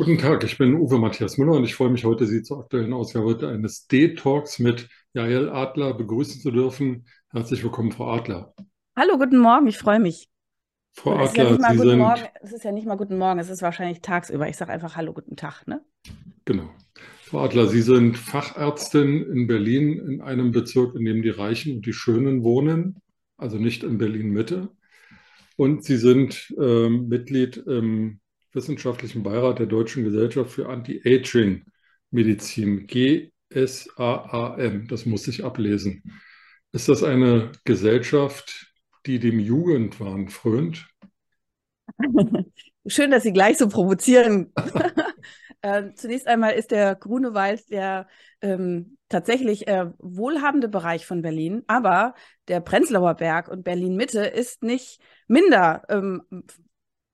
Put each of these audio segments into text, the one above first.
Guten Tag, ich bin Uwe Matthias Müller und ich freue mich heute, Sie zur aktuellen Ausgabe eines D-Talks mit Jael Adler begrüßen zu dürfen. Herzlich willkommen, Frau Adler. Hallo, guten Morgen, ich freue mich. Frau Und es ist ja Adler, nicht mal Sie guten sind, Morgen, es ist ja nicht mal guten Morgen, es ist wahrscheinlich tagsüber. Ich sage einfach Hallo, guten Tag, ne? genau. Frau Adler, Sie sind Fachärztin in Berlin in einem Bezirk, in dem die Reichen und die Schönen wohnen, also nicht in Berlin-Mitte. Und Sie sind ähm, Mitglied im wissenschaftlichen Beirat der Deutschen Gesellschaft für Anti-Aging-Medizin, GSAAM. Das muss ich ablesen. Ist das eine Gesellschaft, die dem Jugendwahn frönt? Schön, dass Sie gleich so provozieren. Äh, zunächst einmal ist der Grunewald der ähm, tatsächlich äh, wohlhabende Bereich von Berlin, aber der Prenzlauer Berg und Berlin-Mitte ist nicht minder ähm,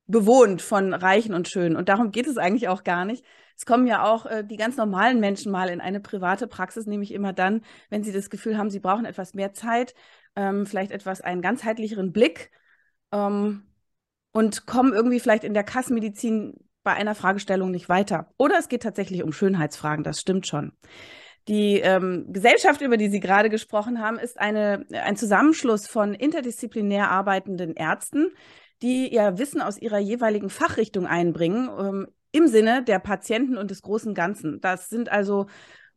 bewohnt von Reichen und Schönen. Und darum geht es eigentlich auch gar nicht. Es kommen ja auch äh, die ganz normalen Menschen mal in eine private Praxis, nämlich immer dann, wenn sie das Gefühl haben, sie brauchen etwas mehr Zeit, ähm, vielleicht etwas einen ganzheitlicheren Blick ähm, und kommen irgendwie vielleicht in der Kassenmedizin bei einer Fragestellung nicht weiter. Oder es geht tatsächlich um Schönheitsfragen, das stimmt schon. Die ähm, Gesellschaft, über die Sie gerade gesprochen haben, ist eine, ein Zusammenschluss von interdisziplinär arbeitenden Ärzten, die ihr Wissen aus ihrer jeweiligen Fachrichtung einbringen, ähm, im Sinne der Patienten und des großen Ganzen. Das sind also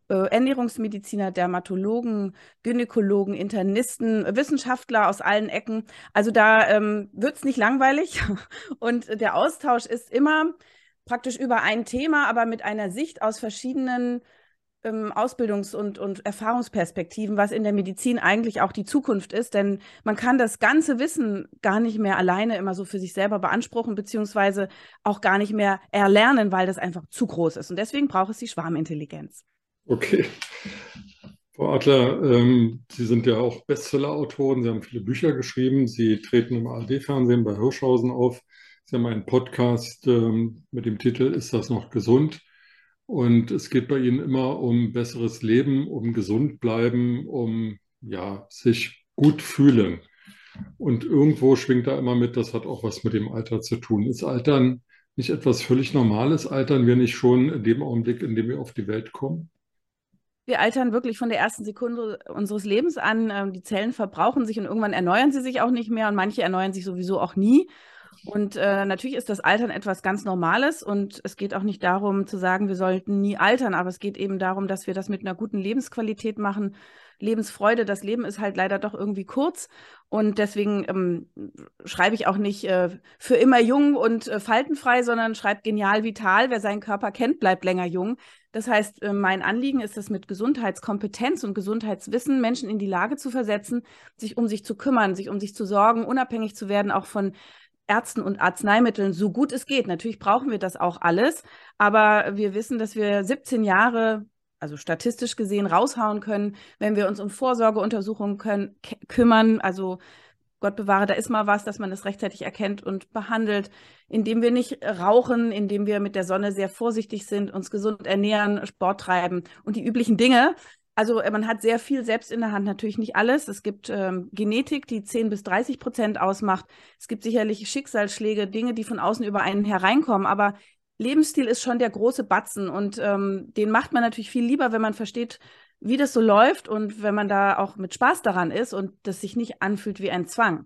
äh, Ernährungsmediziner, Dermatologen, Gynäkologen, Internisten, Wissenschaftler aus allen Ecken. Also da ähm, wird es nicht langweilig und der Austausch ist immer praktisch über ein Thema, aber mit einer Sicht aus verschiedenen ähm, Ausbildungs- und, und Erfahrungsperspektiven, was in der Medizin eigentlich auch die Zukunft ist. Denn man kann das ganze Wissen gar nicht mehr alleine immer so für sich selber beanspruchen, beziehungsweise auch gar nicht mehr erlernen, weil das einfach zu groß ist. Und deswegen braucht es die Schwarmintelligenz. Okay. Frau Adler, ähm, Sie sind ja auch Bestseller-Autoren. Sie haben viele Bücher geschrieben. Sie treten im ARD-Fernsehen bei Hirschhausen auf. Sie haben einen Podcast ähm, mit dem Titel Ist das noch gesund? Und es geht bei Ihnen immer um besseres Leben, um gesund bleiben, um ja, sich gut fühlen. Und irgendwo schwingt da immer mit, das hat auch was mit dem Alter zu tun. Ist Altern nicht etwas völlig Normales? Altern wir nicht schon in dem Augenblick, in dem wir auf die Welt kommen? Wir altern wirklich von der ersten Sekunde unseres Lebens an. Ähm, die Zellen verbrauchen sich und irgendwann erneuern sie sich auch nicht mehr und manche erneuern sich sowieso auch nie. Und äh, natürlich ist das Altern etwas ganz Normales und es geht auch nicht darum zu sagen, wir sollten nie altern, aber es geht eben darum, dass wir das mit einer guten Lebensqualität machen, Lebensfreude. Das Leben ist halt leider doch irgendwie kurz und deswegen ähm, schreibe ich auch nicht äh, für immer jung und äh, faltenfrei, sondern schreibe genial vital. Wer seinen Körper kennt, bleibt länger jung. Das heißt, äh, mein Anliegen ist es, mit Gesundheitskompetenz und Gesundheitswissen Menschen in die Lage zu versetzen, sich um sich zu kümmern, sich um sich zu sorgen, unabhängig zu werden, auch von Ärzten und Arzneimitteln, so gut es geht. Natürlich brauchen wir das auch alles, aber wir wissen, dass wir 17 Jahre, also statistisch gesehen, raushauen können, wenn wir uns um Vorsorgeuntersuchungen können, kümmern. Also Gott bewahre, da ist mal was, dass man es rechtzeitig erkennt und behandelt, indem wir nicht rauchen, indem wir mit der Sonne sehr vorsichtig sind, uns gesund ernähren, Sport treiben und die üblichen Dinge. Also äh, man hat sehr viel selbst in der Hand, natürlich nicht alles. Es gibt ähm, Genetik, die 10 bis 30 Prozent ausmacht. Es gibt sicherlich Schicksalsschläge, Dinge, die von außen über einen hereinkommen. Aber Lebensstil ist schon der große Batzen und ähm, den macht man natürlich viel lieber, wenn man versteht, wie das so läuft und wenn man da auch mit Spaß daran ist und das sich nicht anfühlt wie ein Zwang.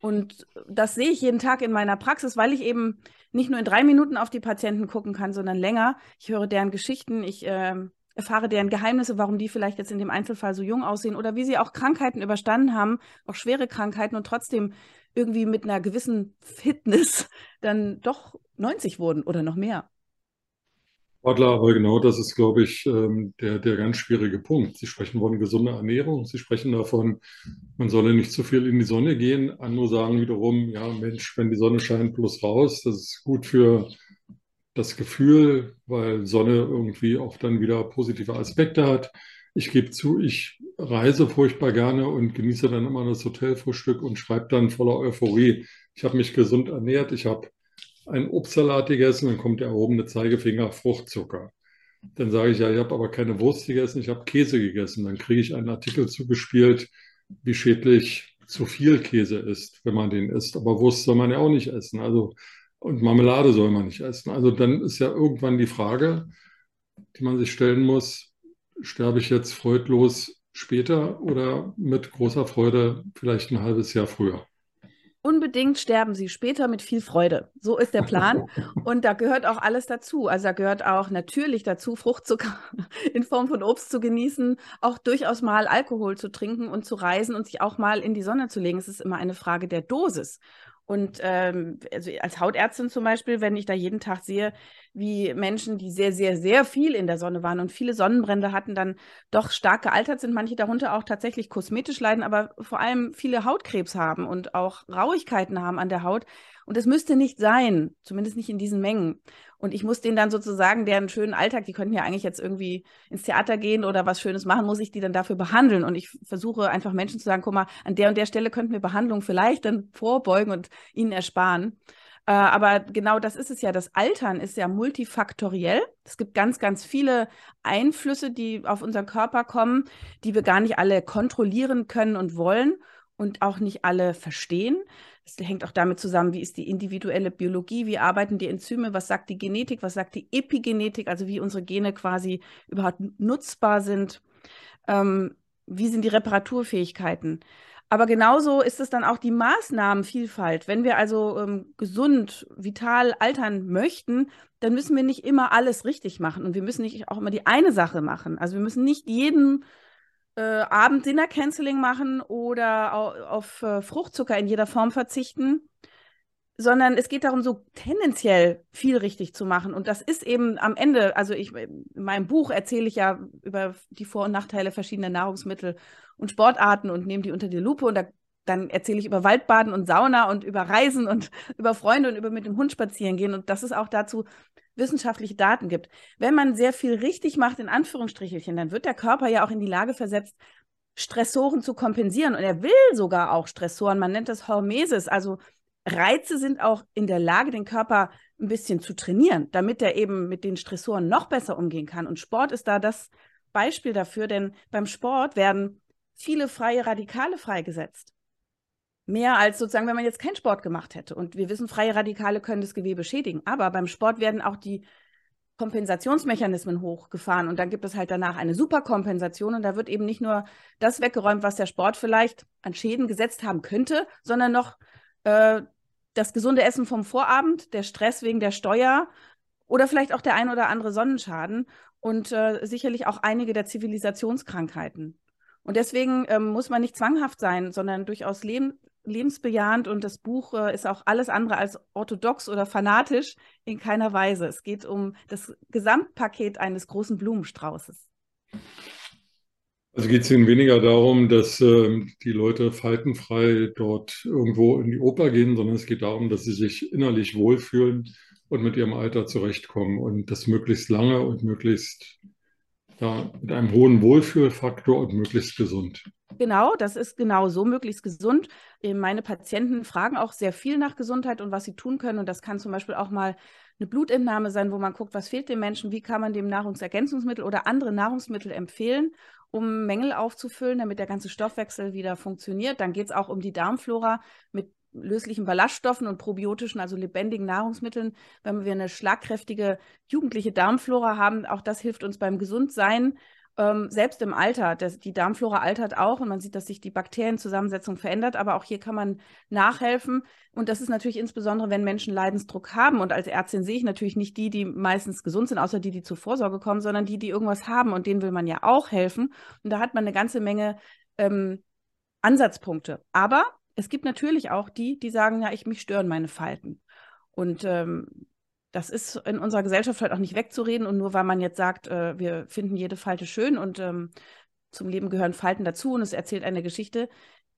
Und das sehe ich jeden Tag in meiner Praxis, weil ich eben nicht nur in drei Minuten auf die Patienten gucken kann, sondern länger. Ich höre deren Geschichten, ich äh, erfahre deren Geheimnisse, warum die vielleicht jetzt in dem Einzelfall so jung aussehen oder wie sie auch Krankheiten überstanden haben, auch schwere Krankheiten und trotzdem irgendwie mit einer gewissen Fitness dann doch 90 wurden oder noch mehr. Adler, aber genau das ist, glaube ich, ähm, der, der ganz schwierige Punkt. Sie sprechen von gesunder Ernährung, Sie sprechen davon, man solle nicht zu viel in die Sonne gehen. Andere sagen wiederum, ja Mensch, wenn die Sonne scheint, bloß raus, das ist gut für das Gefühl, weil Sonne irgendwie auch dann wieder positive Aspekte hat. Ich gebe zu, ich reise furchtbar gerne und genieße dann immer das Hotelfrühstück und schreibe dann voller Euphorie. Ich habe mich gesund ernährt, ich habe einen Obstsalat gegessen, dann kommt der erhobene Zeigefinger Fruchtzucker. Dann sage ich ja, ich habe aber keine Wurst gegessen, ich habe Käse gegessen. Dann kriege ich einen Artikel zugespielt, wie schädlich zu viel Käse ist, wenn man den isst. Aber Wurst soll man ja auch nicht essen. Also und Marmelade soll man nicht essen. Also dann ist ja irgendwann die Frage, die man sich stellen muss, sterbe ich jetzt freudlos später oder mit großer Freude vielleicht ein halbes Jahr früher? unbedingt sterben sie später mit viel Freude. So ist der Plan. Und da gehört auch alles dazu. Also da gehört auch natürlich dazu, Fruchtzucker in Form von Obst zu genießen, auch durchaus mal Alkohol zu trinken und zu reisen und sich auch mal in die Sonne zu legen. Es ist immer eine Frage der Dosis. Und ähm, also als Hautärztin zum Beispiel, wenn ich da jeden Tag sehe, wie Menschen, die sehr, sehr, sehr viel in der Sonne waren und viele Sonnenbrände hatten, dann doch stark gealtert sind, manche darunter auch tatsächlich kosmetisch leiden, aber vor allem viele Hautkrebs haben und auch Rauigkeiten haben an der Haut. Und es müsste nicht sein, zumindest nicht in diesen Mengen. Und ich muss denen dann sozusagen deren schönen Alltag, die könnten ja eigentlich jetzt irgendwie ins Theater gehen oder was Schönes machen, muss ich die dann dafür behandeln. Und ich versuche einfach Menschen zu sagen, guck mal, an der und der Stelle könnten wir Behandlung vielleicht dann vorbeugen und ihnen ersparen. Äh, aber genau das ist es ja. Das Altern ist ja multifaktoriell. Es gibt ganz, ganz viele Einflüsse, die auf unseren Körper kommen, die wir gar nicht alle kontrollieren können und wollen und auch nicht alle verstehen. Es hängt auch damit zusammen, wie ist die individuelle Biologie, wie arbeiten die Enzyme, was sagt die Genetik, was sagt die Epigenetik, also wie unsere Gene quasi überhaupt nutzbar sind, ähm, wie sind die Reparaturfähigkeiten. Aber genauso ist es dann auch die Maßnahmenvielfalt. Wenn wir also ähm, gesund, vital altern möchten, dann müssen wir nicht immer alles richtig machen und wir müssen nicht auch immer die eine Sache machen. Also wir müssen nicht jeden äh, Abend Dinner Canceling machen oder auf, auf äh, Fruchtzucker in jeder Form verzichten, sondern es geht darum, so tendenziell viel richtig zu machen. Und das ist eben am Ende, also ich, in meinem Buch erzähle ich ja über die Vor- und Nachteile verschiedener Nahrungsmittel und Sportarten und nehme die unter die Lupe und da, dann erzähle ich über Waldbaden und Sauna und über Reisen und über Freunde und über mit dem Hund spazieren gehen. Und das ist auch dazu wissenschaftliche Daten gibt. Wenn man sehr viel richtig macht, in Anführungsstrichelchen, dann wird der Körper ja auch in die Lage versetzt, Stressoren zu kompensieren. Und er will sogar auch Stressoren. Man nennt das Hormesis. Also Reize sind auch in der Lage, den Körper ein bisschen zu trainieren, damit er eben mit den Stressoren noch besser umgehen kann. Und Sport ist da das Beispiel dafür, denn beim Sport werden viele freie Radikale freigesetzt. Mehr als sozusagen, wenn man jetzt keinen Sport gemacht hätte. Und wir wissen, freie Radikale können das Gewebe schädigen. Aber beim Sport werden auch die Kompensationsmechanismen hochgefahren und dann gibt es halt danach eine Superkompensation und da wird eben nicht nur das weggeräumt, was der Sport vielleicht an Schäden gesetzt haben könnte, sondern noch äh, das gesunde Essen vom Vorabend, der Stress wegen der Steuer oder vielleicht auch der ein oder andere Sonnenschaden und äh, sicherlich auch einige der Zivilisationskrankheiten. Und deswegen ähm, muss man nicht zwanghaft sein, sondern durchaus leben, lebensbejahend und das Buch äh, ist auch alles andere als orthodox oder fanatisch in keiner Weise. Es geht um das Gesamtpaket eines großen Blumenstraußes. Also geht es Ihnen weniger darum, dass äh, die Leute faltenfrei dort irgendwo in die Oper gehen, sondern es geht darum, dass sie sich innerlich wohlfühlen und mit ihrem Alter zurechtkommen und das möglichst lange und möglichst ja, mit einem hohen Wohlfühlfaktor und möglichst gesund. Genau, das ist genau so möglichst gesund. Äh, meine Patienten fragen auch sehr viel nach Gesundheit und was sie tun können. Und das kann zum Beispiel auch mal eine Blutentnahme sein, wo man guckt, was fehlt dem Menschen, wie kann man dem Nahrungsergänzungsmittel oder andere Nahrungsmittel empfehlen, um Mängel aufzufüllen, damit der ganze Stoffwechsel wieder funktioniert. Dann geht es auch um die Darmflora mit löslichen Ballaststoffen und probiotischen, also lebendigen Nahrungsmitteln. Wenn wir eine schlagkräftige jugendliche Darmflora haben, auch das hilft uns beim Gesundsein ähm, selbst im Alter, das, die Darmflora altert auch und man sieht, dass sich die Bakterienzusammensetzung verändert, aber auch hier kann man nachhelfen. Und das ist natürlich insbesondere, wenn Menschen Leidensdruck haben. Und als Ärztin sehe ich natürlich nicht die, die meistens gesund sind, außer die, die zur Vorsorge kommen, sondern die, die irgendwas haben und denen will man ja auch helfen. Und da hat man eine ganze Menge ähm, Ansatzpunkte. Aber es gibt natürlich auch die, die sagen, ja, ich mich stören meine Falten. Und ähm, das ist in unserer Gesellschaft halt auch nicht wegzureden. Und nur weil man jetzt sagt, äh, wir finden jede Falte schön und ähm, zum Leben gehören Falten dazu und es erzählt eine Geschichte,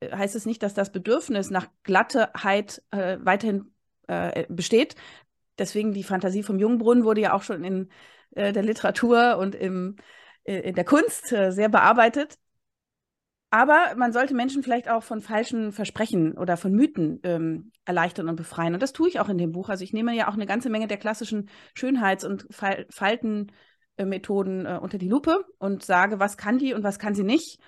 äh, heißt es nicht, dass das Bedürfnis nach Glatteheit äh, weiterhin äh, besteht. Deswegen die Fantasie vom Jungbrunnen wurde ja auch schon in äh, der Literatur und im, äh, in der Kunst sehr bearbeitet. Aber man sollte Menschen vielleicht auch von falschen Versprechen oder von Mythen ähm, erleichtern und befreien. Und das tue ich auch in dem Buch. Also ich nehme ja auch eine ganze Menge der klassischen Schönheits- und Fal Faltenmethoden äh, unter die Lupe und sage, was kann die und was kann sie nicht.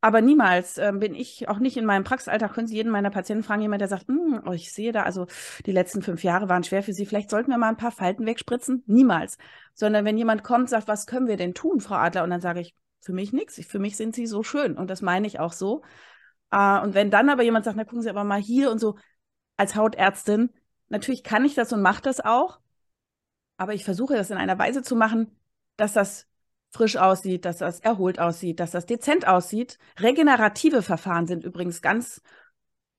Aber niemals äh, bin ich auch nicht in meinem Praxisalltag, können Sie jeden meiner Patienten fragen, jemand, der sagt, hm, oh, ich sehe da, also die letzten fünf Jahre waren schwer für Sie, vielleicht sollten wir mal ein paar Falten wegspritzen. Niemals. Sondern wenn jemand kommt, sagt, was können wir denn tun, Frau Adler? Und dann sage ich, für mich nichts. Für mich sind Sie so schön. Und das meine ich auch so. Äh, und wenn dann aber jemand sagt, na gucken Sie aber mal hier und so, als Hautärztin, natürlich kann ich das und mache das auch. Aber ich versuche das in einer Weise zu machen, dass das frisch aussieht, dass das erholt aussieht, dass das dezent aussieht. Regenerative Verfahren sind übrigens ganz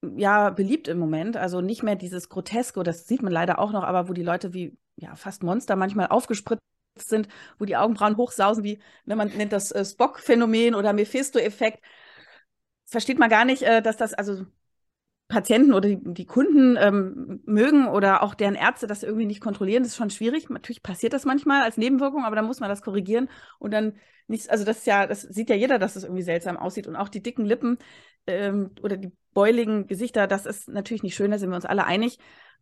ja beliebt im Moment, also nicht mehr dieses Groteske, das sieht man leider auch noch, aber wo die Leute wie ja fast Monster manchmal aufgespritzt sind, wo die Augenbrauen hochsausen, wie wenn man nennt das äh, Spock-Phänomen oder Mephisto-Effekt. Versteht man gar nicht, äh, dass das also Patienten oder die, die Kunden ähm, mögen oder auch deren Ärzte das irgendwie nicht kontrollieren, das ist schon schwierig. Natürlich passiert das manchmal als Nebenwirkung, aber dann muss man das korrigieren und dann nichts, also das ist ja, das sieht ja jeder, dass es das irgendwie seltsam aussieht und auch die dicken Lippen ähm, oder die beuligen Gesichter, das ist natürlich nicht schön, da sind wir uns alle einig.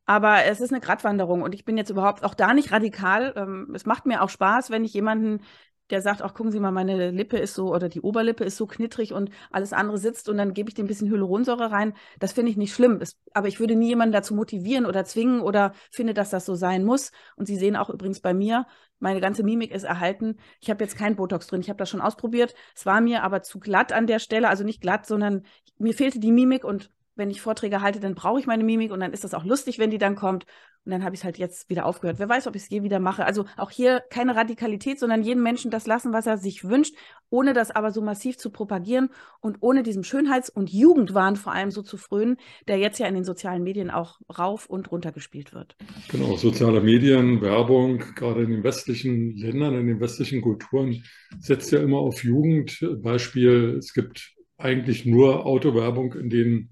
Aber es ist eine Gratwanderung und ich bin jetzt überhaupt auch da nicht radikal. Ähm, es macht mir auch Spaß, wenn ich jemanden der sagt, auch gucken Sie mal, meine Lippe ist so oder die Oberlippe ist so knittrig und alles andere sitzt und dann gebe ich dem ein bisschen Hyaluronsäure rein. Das finde ich nicht schlimm. Es, aber ich würde nie jemanden dazu motivieren oder zwingen oder finde, dass das so sein muss. Und Sie sehen auch übrigens bei mir, meine ganze Mimik ist erhalten. Ich habe jetzt kein Botox drin. Ich habe das schon ausprobiert. Es war mir aber zu glatt an der Stelle. Also nicht glatt, sondern mir fehlte die Mimik und wenn ich Vorträge halte, dann brauche ich meine Mimik und dann ist das auch lustig, wenn die dann kommt. Und dann habe ich es halt jetzt wieder aufgehört. Wer weiß, ob ich es je wieder mache. Also auch hier keine Radikalität, sondern jedem Menschen das lassen, was er sich wünscht, ohne das aber so massiv zu propagieren und ohne diesem Schönheits- und Jugendwahn vor allem so zu frönen, der jetzt ja in den sozialen Medien auch rauf und runter gespielt wird. Genau, soziale Medien, Werbung, gerade in den westlichen Ländern, in den westlichen Kulturen, setzt ja immer auf Jugend. Beispiel, es gibt eigentlich nur Autowerbung, in denen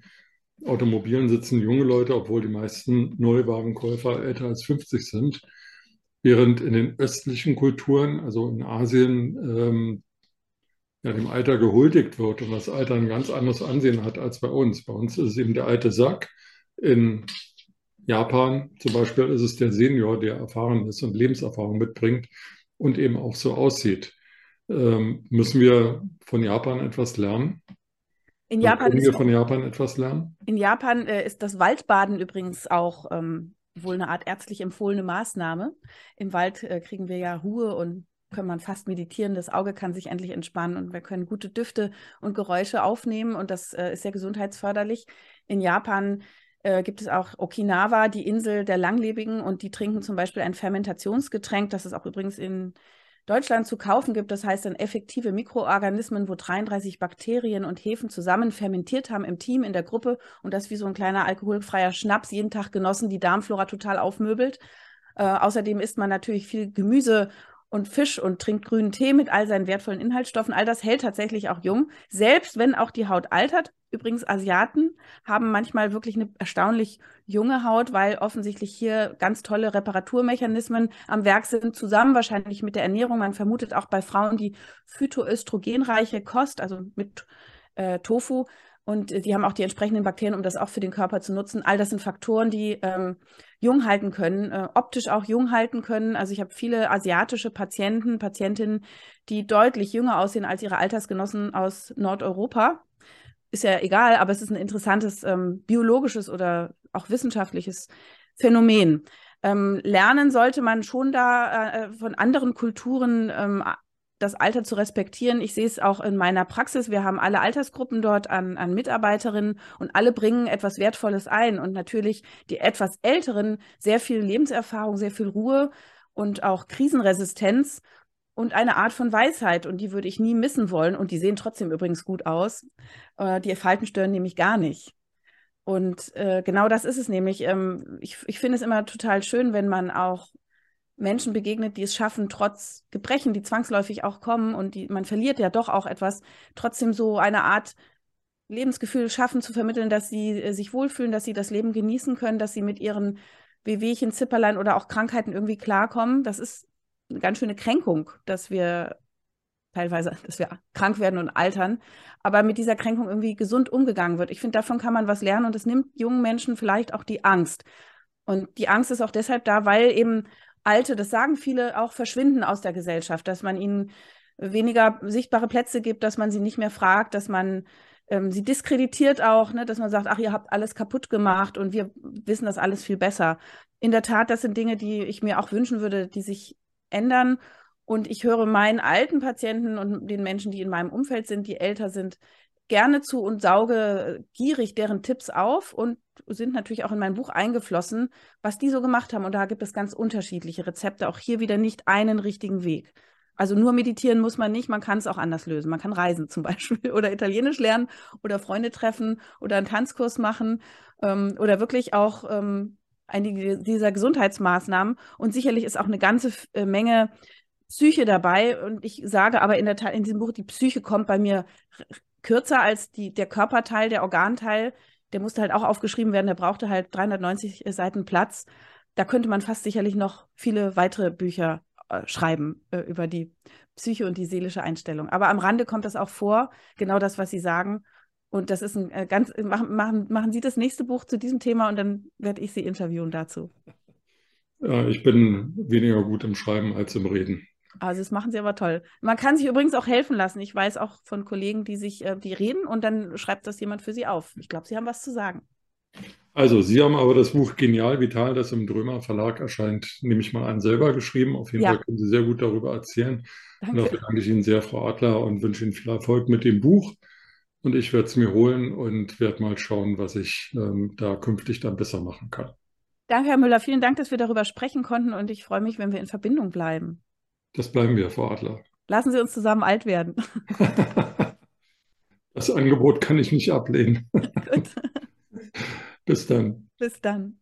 Automobilen sitzen junge Leute, obwohl die meisten Neuwagenkäufer älter als 50 sind. Während in den östlichen Kulturen, also in Asien, ähm, ja, dem Alter gehuldigt wird und das Alter ein ganz anderes Ansehen hat als bei uns. Bei uns ist es eben der alte Sack. In Japan zum Beispiel ist es der Senior, der erfahren ist und Lebenserfahrung mitbringt und eben auch so aussieht. Ähm, müssen wir von Japan etwas lernen? In Japan können wir von Japan etwas lernen? In Japan äh, ist das Waldbaden übrigens auch ähm, wohl eine Art ärztlich empfohlene Maßnahme. Im Wald äh, kriegen wir ja Ruhe und können man fast meditieren. Das Auge kann sich endlich entspannen und wir können gute Düfte und Geräusche aufnehmen und das äh, ist sehr gesundheitsförderlich. In Japan äh, gibt es auch Okinawa, die Insel der Langlebigen und die trinken zum Beispiel ein Fermentationsgetränk. Das ist auch übrigens in Deutschland zu kaufen gibt. Das heißt dann effektive Mikroorganismen, wo 33 Bakterien und Hefen zusammen fermentiert haben im Team, in der Gruppe und das wie so ein kleiner alkoholfreier Schnaps jeden Tag genossen, die Darmflora total aufmöbelt. Äh, außerdem isst man natürlich viel Gemüse und Fisch und trinkt grünen Tee mit all seinen wertvollen Inhaltsstoffen. All das hält tatsächlich auch jung, selbst wenn auch die Haut altert. Übrigens, Asiaten haben manchmal wirklich eine erstaunlich junge Haut, weil offensichtlich hier ganz tolle Reparaturmechanismen am Werk sind, zusammen wahrscheinlich mit der Ernährung. Man vermutet auch bei Frauen die phytoöstrogenreiche Kost, also mit äh, Tofu, und äh, die haben auch die entsprechenden Bakterien, um das auch für den Körper zu nutzen. All das sind Faktoren, die ähm, jung halten können, äh, optisch auch jung halten können. Also ich habe viele asiatische Patienten, Patientinnen, die deutlich jünger aussehen als ihre Altersgenossen aus Nordeuropa. Ist ja egal, aber es ist ein interessantes ähm, biologisches oder auch wissenschaftliches Phänomen. Ähm, lernen sollte man schon da äh, von anderen Kulturen ähm, das Alter zu respektieren. Ich sehe es auch in meiner Praxis. Wir haben alle Altersgruppen dort an, an Mitarbeiterinnen und alle bringen etwas Wertvolles ein. Und natürlich die etwas Älteren sehr viel Lebenserfahrung, sehr viel Ruhe und auch Krisenresistenz und eine Art von Weisheit. Und die würde ich nie missen wollen. Und die sehen trotzdem übrigens gut aus. Äh, die Falten stören nämlich gar nicht. Und äh, genau das ist es nämlich. Ähm, ich, ich finde es immer total schön, wenn man auch Menschen begegnet, die es schaffen, trotz Gebrechen, die zwangsläufig auch kommen und die, man verliert ja doch auch etwas, trotzdem so eine Art Lebensgefühl schaffen zu vermitteln, dass sie äh, sich wohlfühlen, dass sie das Leben genießen können, dass sie mit ihren Wehwehchen, Zipperlein oder auch Krankheiten irgendwie klarkommen. Das ist eine ganz schöne Kränkung, dass wir teilweise, dass wir krank werden und altern, aber mit dieser Kränkung irgendwie gesund umgegangen wird. Ich finde, davon kann man was lernen und es nimmt jungen Menschen vielleicht auch die Angst. Und die Angst ist auch deshalb da, weil eben Alte, das sagen viele, auch verschwinden aus der Gesellschaft, dass man ihnen weniger sichtbare Plätze gibt, dass man sie nicht mehr fragt, dass man ähm, sie diskreditiert auch, ne, dass man sagt, ach, ihr habt alles kaputt gemacht und wir wissen das alles viel besser. In der Tat, das sind Dinge, die ich mir auch wünschen würde, die sich ändern. Und ich höre meinen alten Patienten und den Menschen, die in meinem Umfeld sind, die älter sind, gerne zu und sauge gierig deren Tipps auf und sind natürlich auch in mein Buch eingeflossen, was die so gemacht haben. Und da gibt es ganz unterschiedliche Rezepte, auch hier wieder nicht einen richtigen Weg. Also nur meditieren muss man nicht, man kann es auch anders lösen. Man kann reisen zum Beispiel oder Italienisch lernen oder Freunde treffen oder einen Tanzkurs machen ähm, oder wirklich auch ähm, einige dieser Gesundheitsmaßnahmen. Und sicherlich ist auch eine ganze äh, Menge Psyche dabei. Und ich sage aber in der Tat in diesem Buch, die Psyche kommt bei mir kürzer als die, der Körperteil, der Organteil. Der musste halt auch aufgeschrieben werden, der brauchte halt 390 Seiten Platz. Da könnte man fast sicherlich noch viele weitere Bücher äh, schreiben äh, über die Psyche und die seelische Einstellung. Aber am Rande kommt das auch vor, genau das, was Sie sagen. Und das ist ein äh, ganz, machen, machen, machen Sie das nächste Buch zu diesem Thema und dann werde ich Sie interviewen dazu. Ja, ich bin weniger gut im Schreiben als im Reden. Also das machen sie aber toll. Man kann sich übrigens auch helfen lassen. Ich weiß auch von Kollegen, die sich, äh, die reden und dann schreibt das jemand für sie auf. Ich glaube, sie haben was zu sagen. Also, Sie haben aber das Buch Genial Vital, das im Drömer Verlag erscheint, nehme ich mal an, selber geschrieben. Auf jeden ja. Fall können Sie sehr gut darüber erzählen. Danke. Und dafür danke ich Ihnen sehr, Frau Adler, und wünsche Ihnen viel Erfolg mit dem Buch. Und ich werde es mir holen und werde mal schauen, was ich ähm, da künftig dann besser machen kann. Danke, Herr Müller. Vielen Dank, dass wir darüber sprechen konnten und ich freue mich, wenn wir in Verbindung bleiben. Das bleiben wir, Frau Adler. Lassen Sie uns zusammen alt werden. das Angebot kann ich nicht ablehnen. Gut. Bis dann. Bis dann.